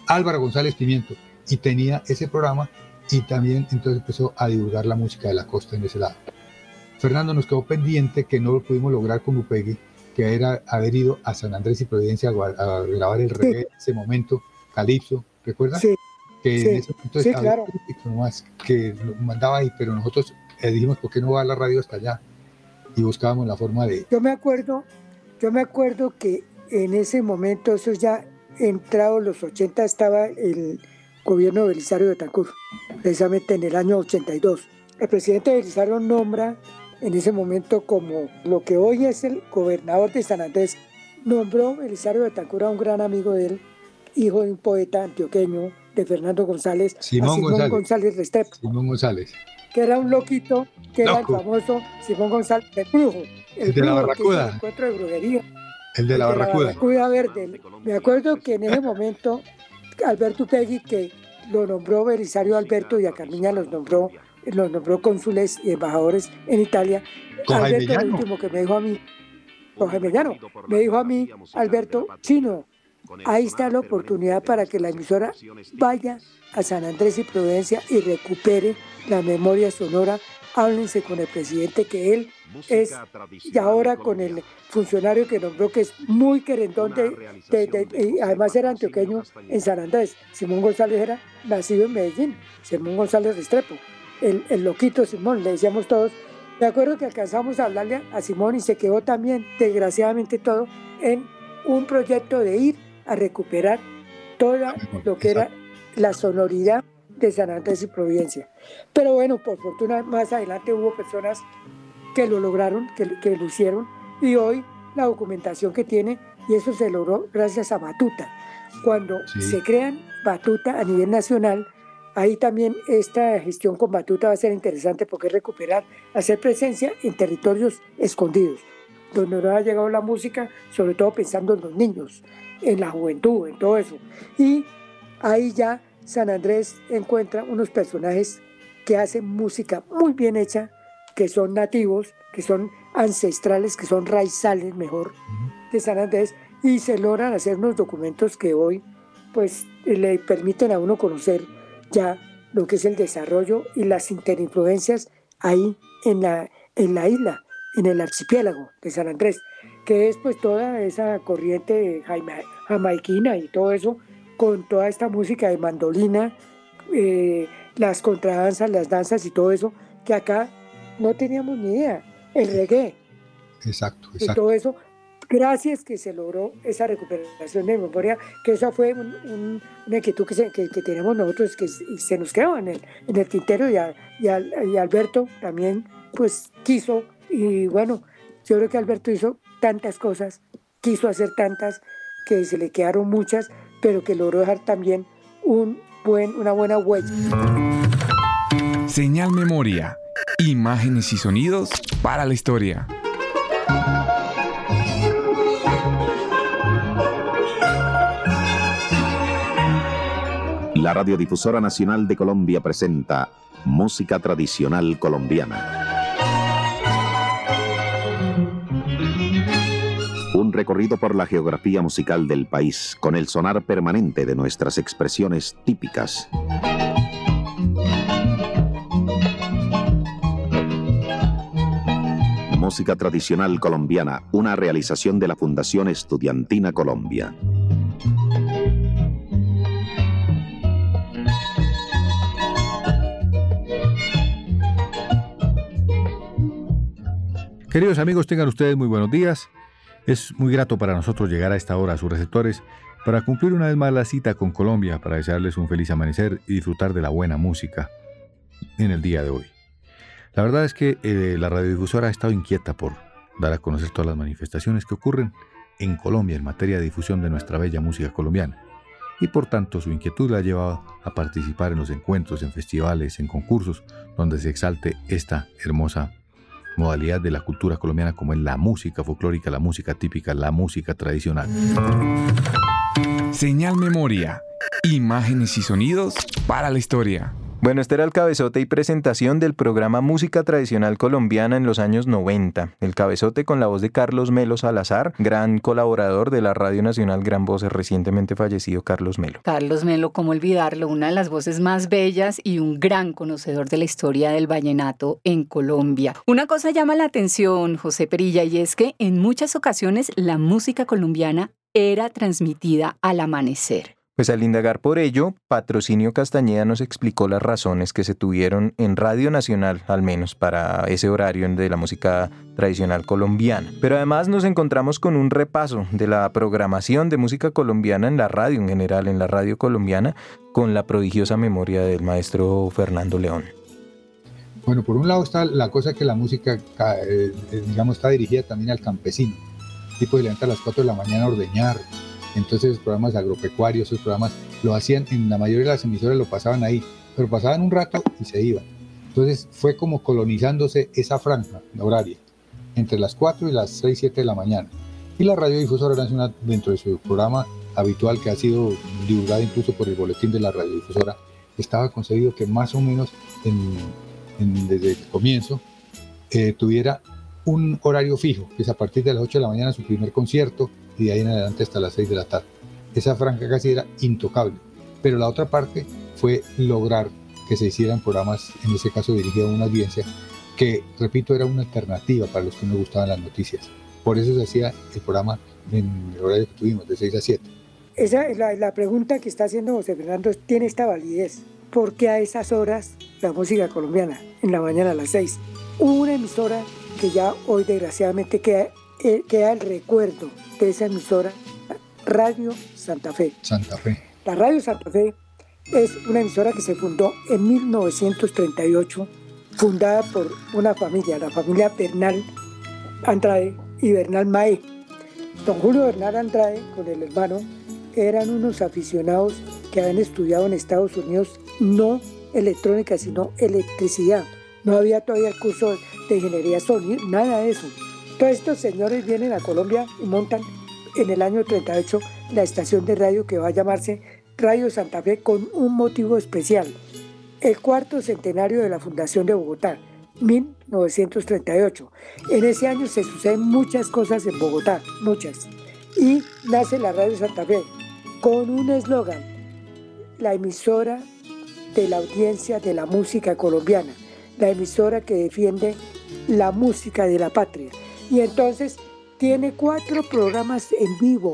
Álvaro González Pimiento, y tenía ese programa y también entonces empezó a divulgar la música de la costa en ese lado. Fernando nos quedó pendiente que no lo pudimos lograr con Upegui, que era haber ido a San Andrés y Providencia a, grabar el reggae en ese momento, Calipso, ¿recuerdas? Sí. Que sí, en ese momento sí, claro. que lo mandaba ahí, pero nosotros eh, dijimos, ¿por qué no va a la radio hasta allá? Y buscábamos la forma de... Yo me acuerdo, yo me acuerdo que en ese momento, eso ya entrado los 80, estaba el gobierno de Belisario de Tancur, precisamente en el año 82. El presidente Belisario nombra en ese momento como lo que hoy es el gobernador de San Andrés, nombró Belisario de Tancur a un gran amigo de él, hijo de un poeta antioqueño de Fernando González, Simón, Simón González, Restrepo. Simón González. Que era un loquito, que era el famoso Simón González el brujo. El, de la barracuda. El encuentro de brujería. El de la el barracuda. De la barracuda verde. Me acuerdo que en ese momento Alberto Pegui, que lo nombró Belisario Alberto y a Carmiña los nombró, los nombró cónsules y embajadores en Italia. Alberto, el último que me dijo a mí, con Jaime Llano, me dijo a mí, Alberto, chino, ahí está la oportunidad para que la emisora vaya a San Andrés y Providencia y recupere la memoria sonora. Háblense con el presidente que él es, y ahora con el funcionario que nombró, que es muy querendón, de, de, de, y además era antioqueño en San Andrés. Simón González era nacido en Medellín, Simón González Restrepo, el, el loquito Simón, le decíamos todos. Me acuerdo que alcanzamos a hablarle a Simón y se quedó también, desgraciadamente todo, en un proyecto de ir a recuperar toda lo que era la sonoridad de San Andrés y Providencia. Pero bueno, por fortuna más adelante hubo personas que lo lograron, que, que lo hicieron, y hoy la documentación que tiene, y eso se logró gracias a Batuta. Cuando Sí. se crean Batuta a nivel nacional, ahí también esta gestión con Batuta va a ser interesante porque es recuperar, hacer presencia en territorios escondidos, donde no ha llegado la música, sobre todo pensando en los niños, en la juventud, en todo eso. Y ahí ya San Andrés encuentra unos personajes que hacen música muy bien hecha, que son nativos, que son ancestrales, que son raizales mejor de San Andrés, y se logran hacer unos documentos que hoy pues le permiten a uno conocer ya lo que es el desarrollo y las interinfluencias ahí en la, en la isla, en el archipiélago de San Andrés, que es pues toda esa corriente jamaiquina y todo eso, con toda esta música de mandolina, eh, las contradanzas, las danzas y todo eso, que acá no teníamos ni idea. El reggae Exacto, y exacto. todo eso, gracias que se logró esa recuperación de memoria, que esa fue un- un- una inquietud que, se- que, que tenemos nosotros, que se- nos quedó en el, en el tintero y, a- y y Alberto también pues quiso, y bueno, yo creo que Alberto hizo tantas cosas, quiso hacer tantas, que se le quedaron muchas, pero que logró dejar también un buen, una buena huella. Señal Memoria. Imágenes y sonidos para la historia. La Radiodifusora Nacional de Colombia presenta Música Tradicional Colombiana. Un recorrido por la geografía musical del país con el sonar permanente de nuestras expresiones típicas. Música Tradicional Colombiana, una realización de la Fundación Estudiantina Colombia. Queridos amigos, tengan ustedes muy buenos días. Es muy grato para nosotros llegar a esta hora a sus receptores para cumplir una vez más la cita con Colombia, para desearles un feliz amanecer y disfrutar de la buena música en el día de hoy. La verdad es que eh, la radiodifusora ha estado inquieta por dar a conocer todas las manifestaciones que ocurren en Colombia en materia de difusión de nuestra bella música colombiana. Y por tanto su inquietud la ha llevado a participar en los encuentros, en festivales, en concursos, donde se exalte esta hermosa modalidad de la cultura colombiana como es la música folclórica, la música típica, la música tradicional. Señal Memoria. Imágenes y sonidos para la historia. Bueno, este era el cabezote y presentación del programa Música Tradicional Colombiana en los años 90. El cabezote con la voz de Carlos Melo Salazar, gran colaborador de la Radio Nacional Gran Voces, recientemente fallecido Carlos Melo. Carlos Melo, cómo olvidarlo, una de las voces más bellas y un gran conocedor de la historia del vallenato en Colombia. Una cosa llama la atención, José Perilla, y es que en muchas ocasiones la música colombiana era transmitida al amanecer. Pues al indagar por ello, Patrocinio Castañeda nos explicó las razones que se tuvieron en Radio Nacional, al menos para ese horario de la música tradicional colombiana. Pero además nos encontramos con un repaso de la programación de música colombiana en la radio en general, en la radio colombiana, con la prodigiosa memoria del maestro Fernando León. Bueno, por un lado está la cosa que la música, eh, eh, digamos, está dirigida también al campesino. tipo de levanta a las 4 de la mañana a ordeñar, entonces los programas agropecuarios, esos programas lo hacían, en la mayoría de las emisoras lo pasaban ahí, pero pasaban un rato y se iban. Entonces fue como colonizándose esa franja horaria, entre las 4 y las 6, 7 de la mañana. Y la radiodifusora nacional, dentro de su programa habitual que ha sido divulgado incluso por el boletín de la radiodifusora, estaba concebido que más o menos desde el comienzo eh, tuviera un horario fijo, que es a partir de las 8 de la mañana su primer concierto, y de ahí en adelante hasta las 6 de la tarde. Esa franja casi era intocable. Pero la otra parte fue lograr que se hicieran programas, en ese caso dirigido a una audiencia, que, repito, era una alternativa para los que no gustaban las noticias. Por eso se hacía el programa en el horario que tuvimos, de 6 a 7. Esa, la, la pregunta que está haciendo José Fernando tiene esta validez. ¿Por qué a esas horas la música colombiana, en la mañana a las 6? Hubo una emisora que ya hoy desgraciadamente queda, queda el recuerdo de esa emisora, Radio Santa Fe. Santa Fe. La Radio Santa Fe es una emisora que se fundó en 1938, fundada por una familia, la familia Bernal Andrade y Bernal Mae. Don Julio Bernal Andrade, con el hermano, eran unos aficionados que habían estudiado en Estados Unidos no electrónica, sino electricidad. No había todavía el curso de ingeniería sonido, nada de eso. Todos estos señores vienen a Colombia y montan en el año 38 la estación de radio que va a llamarse Radio Santa Fe con un motivo especial, el cuarto centenario de la Fundación de Bogotá, 1938. En ese año se suceden muchas cosas en Bogotá, muchas. Y nace la Radio Santa Fe con un eslogan, la emisora de la audiencia de la música colombiana, la emisora que defiende la música de la patria. Y entonces tiene cuatro programas en vivo,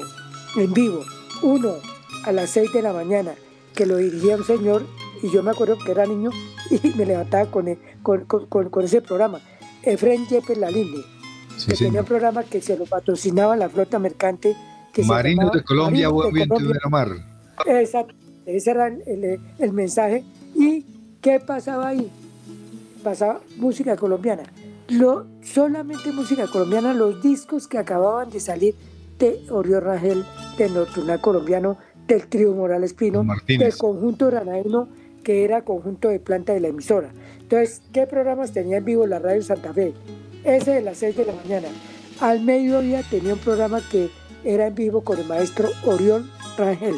en vivo. Uno a las seis de la mañana, que lo dirigía un señor, y yo me acuerdo que era niño y me levantaba con, con, ese programa. Efren Yepes Lalinde, que tenía un programa que se lo patrocinaba la flota mercante. Que Marinos de Colombia, viento de la mar. Exacto, ese era el, el mensaje. ¿Y qué pasaba ahí? Pasaba música colombiana lo, solamente música colombiana, los discos que acababan de salir de Oriol Rangel, de Nocturnal Colombiano, del trío Morales Pino, del conjunto Ranaíno, que era conjunto de planta de la emisora. Entonces, ¿qué programas tenía en vivo la radio Santa Fe? Ese de las 6 de la mañana. Al mediodía tenía un programa que era en vivo con el maestro Oriol Rangel.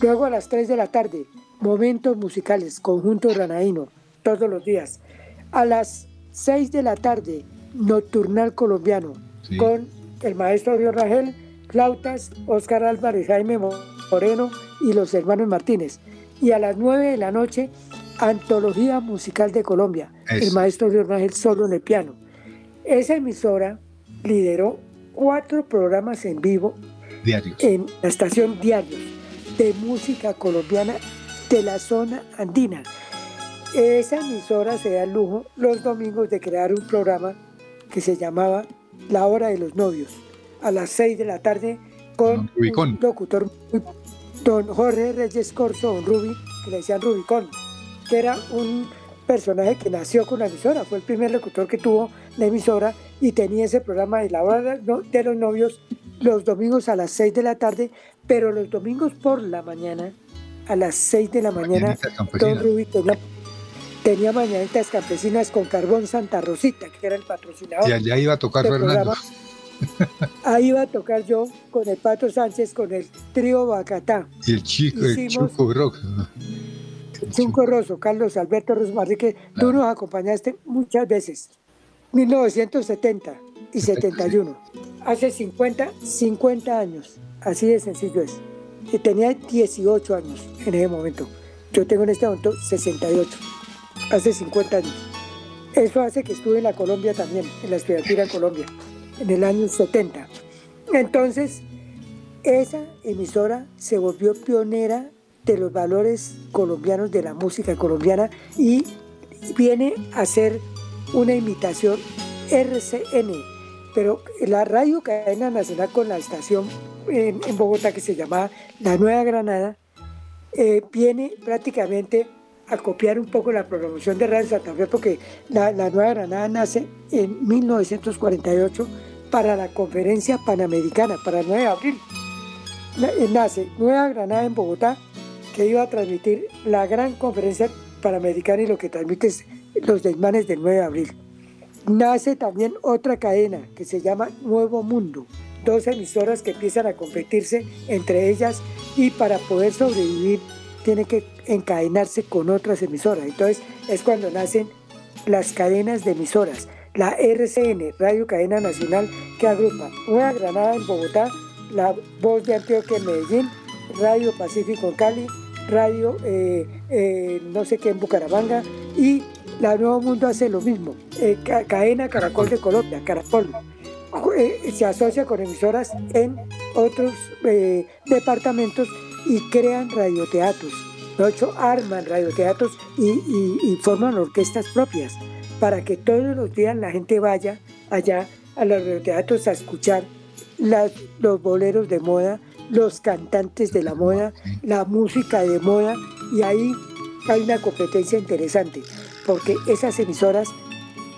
Luego a las 3 de la tarde, momentos musicales, conjunto Ranaíno, todos los días. A las 6 de la tarde, Nocturnal Colombiano, con el maestro Río Rangel, flautas, Oscar Álvarez, Jaime Moreno y los hermanos Martínez. Y a las 9 de la noche, Antología Musical de Colombia, el maestro Río Rangel solo en el piano. Esa emisora lideró cuatro programas en vivo Diarios. en la estación Diarios de música colombiana de la zona andina esa emisora se da el lujo los domingos de crear un programa que se llamaba La Hora de los Novios, a las 6 de la tarde con un locutor, don Jorge Reyes Corso, don Rubi, que le decían Rubicón, que era un personaje que nació con la emisora, fue el primer locutor que tuvo la emisora y tenía ese programa de la hora de los novios los domingos a las 6 de la tarde, pero los domingos por la mañana, a las 6 de la mañana, Don Rubi tenía, mañanitas campesinas con Carbón Santa Rosita, que era el patrocinador. Y allá iba a tocar Fernando. Ahí iba a tocar yo con el Pato Sánchez, con el trío Bacatá. Y el chico, el Chuco Rock. Chunco Rosso, Carlos Alberto Rosmarri, que tú nos acompañaste muchas veces. 1970 y 71. Hace 50, 50 años. Así de sencillo es. Y tenía 18 años en ese momento. Yo tengo en este momento 68. Hace 50 años. Eso hace que estuve en la Colombia también, en la estudiantina Colombia, en el año 70. Entonces, esa emisora se volvió pionera de los valores colombianos de la música colombiana y viene a ser una imitación RCN, pero la radio cadena nacional con la estación en, Bogotá que se llama La Nueva Granada, eh, viene prácticamente a copiar un poco la programación de Radio Santa Fe porque la, la Nueva Granada nace en 1948 para la conferencia panamericana, para el 9 de abril. Eh, nace Nueva Granada en Bogotá que iba a transmitir la gran conferencia panamericana y lo que transmite es los desmanes del 9 de abril. Nace también otra cadena que se llama Nuevo Mundo, dos emisoras que empiezan a competirse entre ellas y para poder sobrevivir tiene que encadenarse con otras emisoras. Entonces es cuando nacen las cadenas de emisoras. La RCN, Radio Cadena Nacional, que agrupa Nueva Granada en Bogotá, La Voz de Antioquia en Medellín, Radio Pacífico en Cali, Radio eh, eh, no sé qué en Bucaramanga y la Nuevo Mundo hace lo mismo. Eh, cadena Caracol de Colombia, Caracol. se asocia con emisoras en otros departamentos y crean radioteatros. De hecho, arman radioteatros y, forman orquestas propias para que todos los días la gente vaya allá a los radioteatros a escuchar los boleros de moda, los cantantes de la moda, la música de moda, y ahí hay una competencia interesante, porque esas emisoras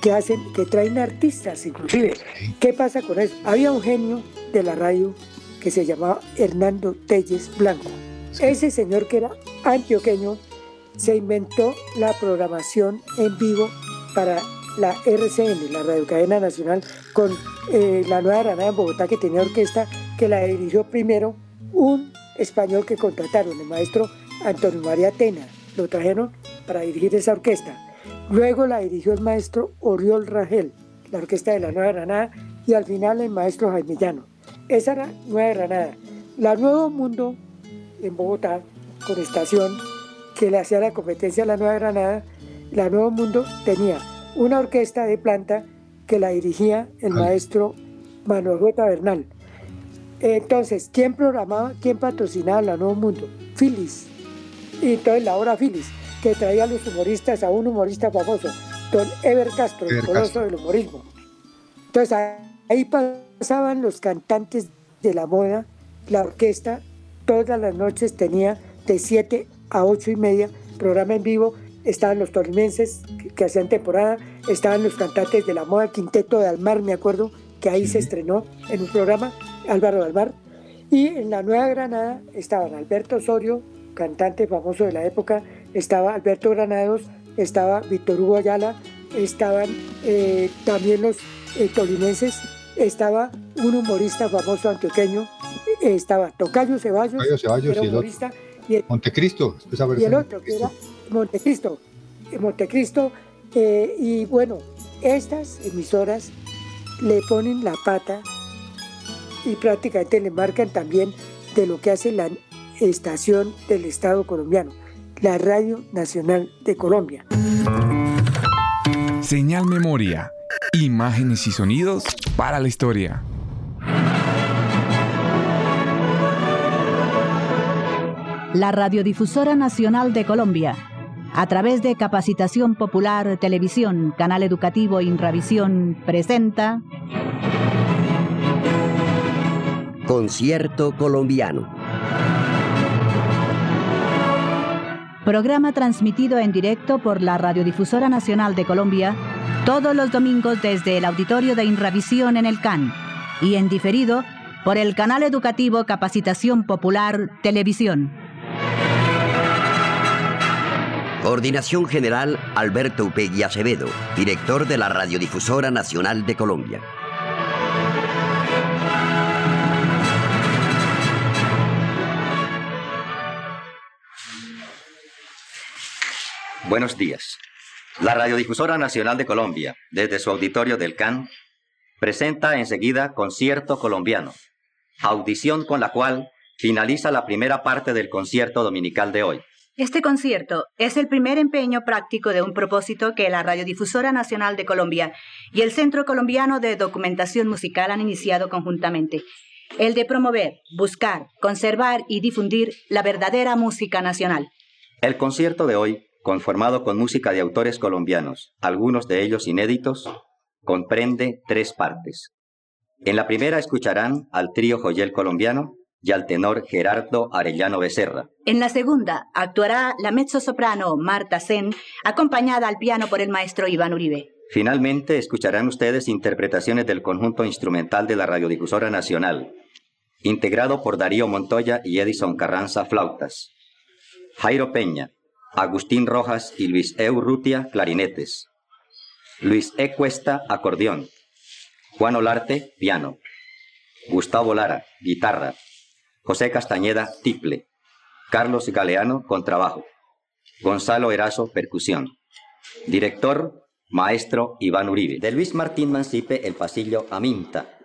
que hacen, que traen artistas inclusive, ¿qué pasa con eso? Había un genio de la radio que se llamaba Hernando Telles Blanco. Ese señor que era antioqueño se inventó la programación en vivo para la RCN, la Radio Cadena Nacional, con eh, la Nueva Granada en Bogotá, que tenía orquesta, que la dirigió primero un español que contrataron, el maestro Antonio María Tena. Lo trajeron para dirigir esa orquesta. Luego la dirigió el maestro Oriol Rangel, la orquesta de la Nueva Granada, y al final el maestro Jaime Llano. Esa era Nueva Granada. La Nuevo Mundo en Bogotá, con estación que le hacía la competencia a la Nueva Granada, la Nuevo Mundo tenía una orquesta de planta que la dirigía el maestro Manuel Gota Bernal. Entonces, ¿quién programaba, quién patrocinaba la Nuevo Mundo? Phyllis. Y entonces la hora Phyllis, que traía a los humoristas, a un humorista famoso, don Ever Castro, el coloso del humorismo. Entonces ahí pasaban los cantantes de la moda, la orquesta, todas las noches tenía de 7 a 8 y media programa en vivo. Estaban los tolimenses que, hacían temporada, estaban los cantantes de la moda, Quinteto de Almar, me acuerdo, que ahí se estrenó en un programa, Álvaro Almar, y en la Nueva Granada estaban Alberto Osorio, cantante famoso de la época, estaba Alberto Granados, estaba Víctor Hugo Ayala, estaban eh, también los eh, tolimenses, estaba un humorista famoso antioqueño, estaba Tocayo Ceballos, Tocayo Ceballos y humorista, y el, Montecristo, y el otro que era Montecristo. Montecristo. Eh, y bueno, estas emisoras le ponen la pata y prácticamente le marcan también de lo que hace la estación del Estado colombiano, la Radio Nacional de Colombia. Señal Memoria, imágenes y sonidos para la historia. La Radiodifusora Nacional de Colombia a través de Capacitación Popular Televisión, Canal Educativo Inravisión presenta Concierto Colombiano. Programa transmitido en directo por la Radiodifusora Nacional de Colombia todos los domingos desde el auditorio de Inravisión en el CAN y en diferido por el canal educativo Capacitación Popular Televisión. Coordinación General Alberto Upegui Acevedo, director de la Radiodifusora Nacional de Colombia. Buenos días. La Radiodifusora Nacional de Colombia, desde su auditorio del CAN, presenta enseguida Concierto Colombiano, audición con la cual finaliza la primera parte del concierto dominical de hoy. Este concierto es el primer empeño práctico de un propósito que la Radiodifusora Nacional de Colombia y el Centro Colombiano de Documentación Musical han iniciado conjuntamente, el de promover, buscar, conservar y difundir la verdadera música nacional. El concierto de hoy, conformado con música de autores colombianos, algunos de ellos inéditos, comprende tres partes. En la primera escucharán al trío Joyel colombiano y al tenor Gerardo Arellano Becerra. En la segunda actuará la mezzosoprano Marta Sen, acompañada al piano por el maestro Iván Uribe. Finalmente escucharán ustedes interpretaciones del conjunto instrumental de la Radiodifusora Nacional, integrado por Darío Montoya y Edison Carranza flautas, Jairo Peña, Agustín Rojas y Luis Eurrutia clarinetes, Luis E. Cuesta acordeón, Juan Olarte piano, Gustavo Lara guitarra, José Castañeda tiple, Carlos Galeano contrabajo, Gonzalo Erazo percusión, director maestro Iván Uribe, de Luis Martín Mancipe el pasillo Aminta.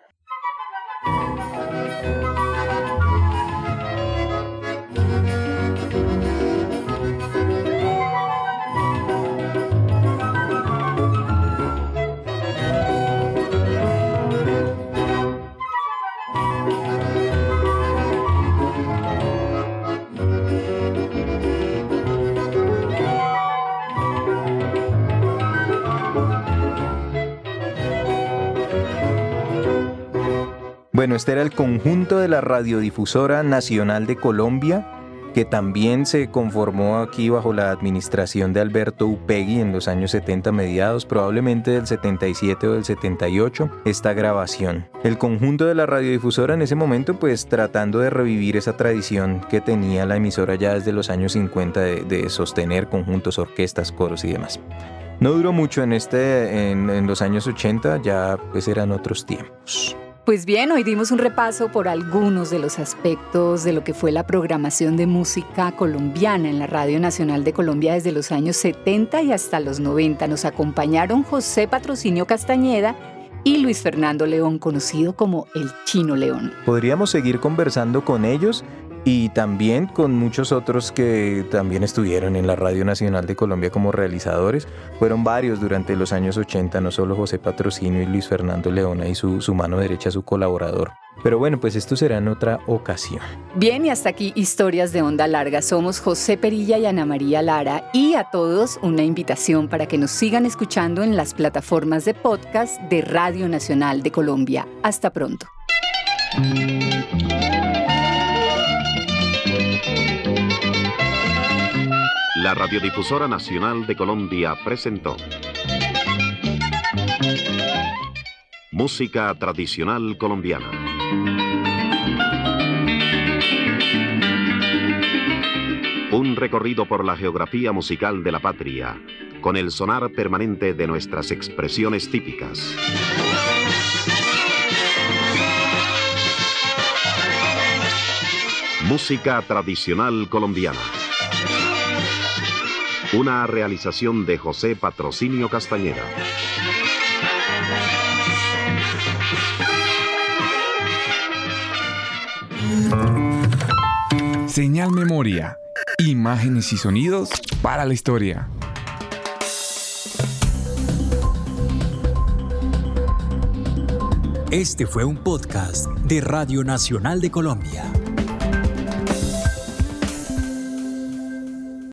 Bueno, este era el conjunto de la Radiodifusora Nacional de Colombia, que también se conformó aquí bajo la administración de Alberto Upegui en los años 70 mediados, probablemente del 77 o del 78, esta grabación. El conjunto de la radiodifusora en ese momento, pues tratando de revivir esa tradición que tenía la emisora ya desde los años 50 de, sostener conjuntos, orquestas, coros y demás. No duró mucho en, este, en los años 80, ya pues eran otros tiempos. Pues bien, hoy dimos un repaso por algunos de los aspectos de lo que fue la programación de música colombiana en la Radio Nacional de Colombia desde los años 70 y hasta los 90. Nos acompañaron José Patrocinio Castañeda y Luis Fernando León, conocido como el Chino León. Podríamos seguir conversando con ellos y también con muchos otros que también estuvieron en la Radio Nacional de Colombia como realizadores. Fueron varios durante los años 80, no solo José Patrocinio y Luis Fernando Leona y su, su mano derecha, su colaborador. Pero bueno, pues esto será en otra ocasión. Bien, y hasta aquí Historias de Onda Larga. Somos José Perilla y Ana María Lara y a todos una invitación para que nos sigan escuchando en las plataformas de podcast de Radio Nacional de Colombia. Hasta pronto. La Radiodifusora Nacional de Colombia presentó Música Tradicional Colombiana. Un recorrido por la geografía musical de la patria, con el sonar permanente de nuestras expresiones típicas. Música Tradicional Colombiana. Una realización de José Patrocinio Castañeda. Señal Memoria. Imágenes y sonidos para la historia. Este fue un podcast de Radio Nacional de Colombia.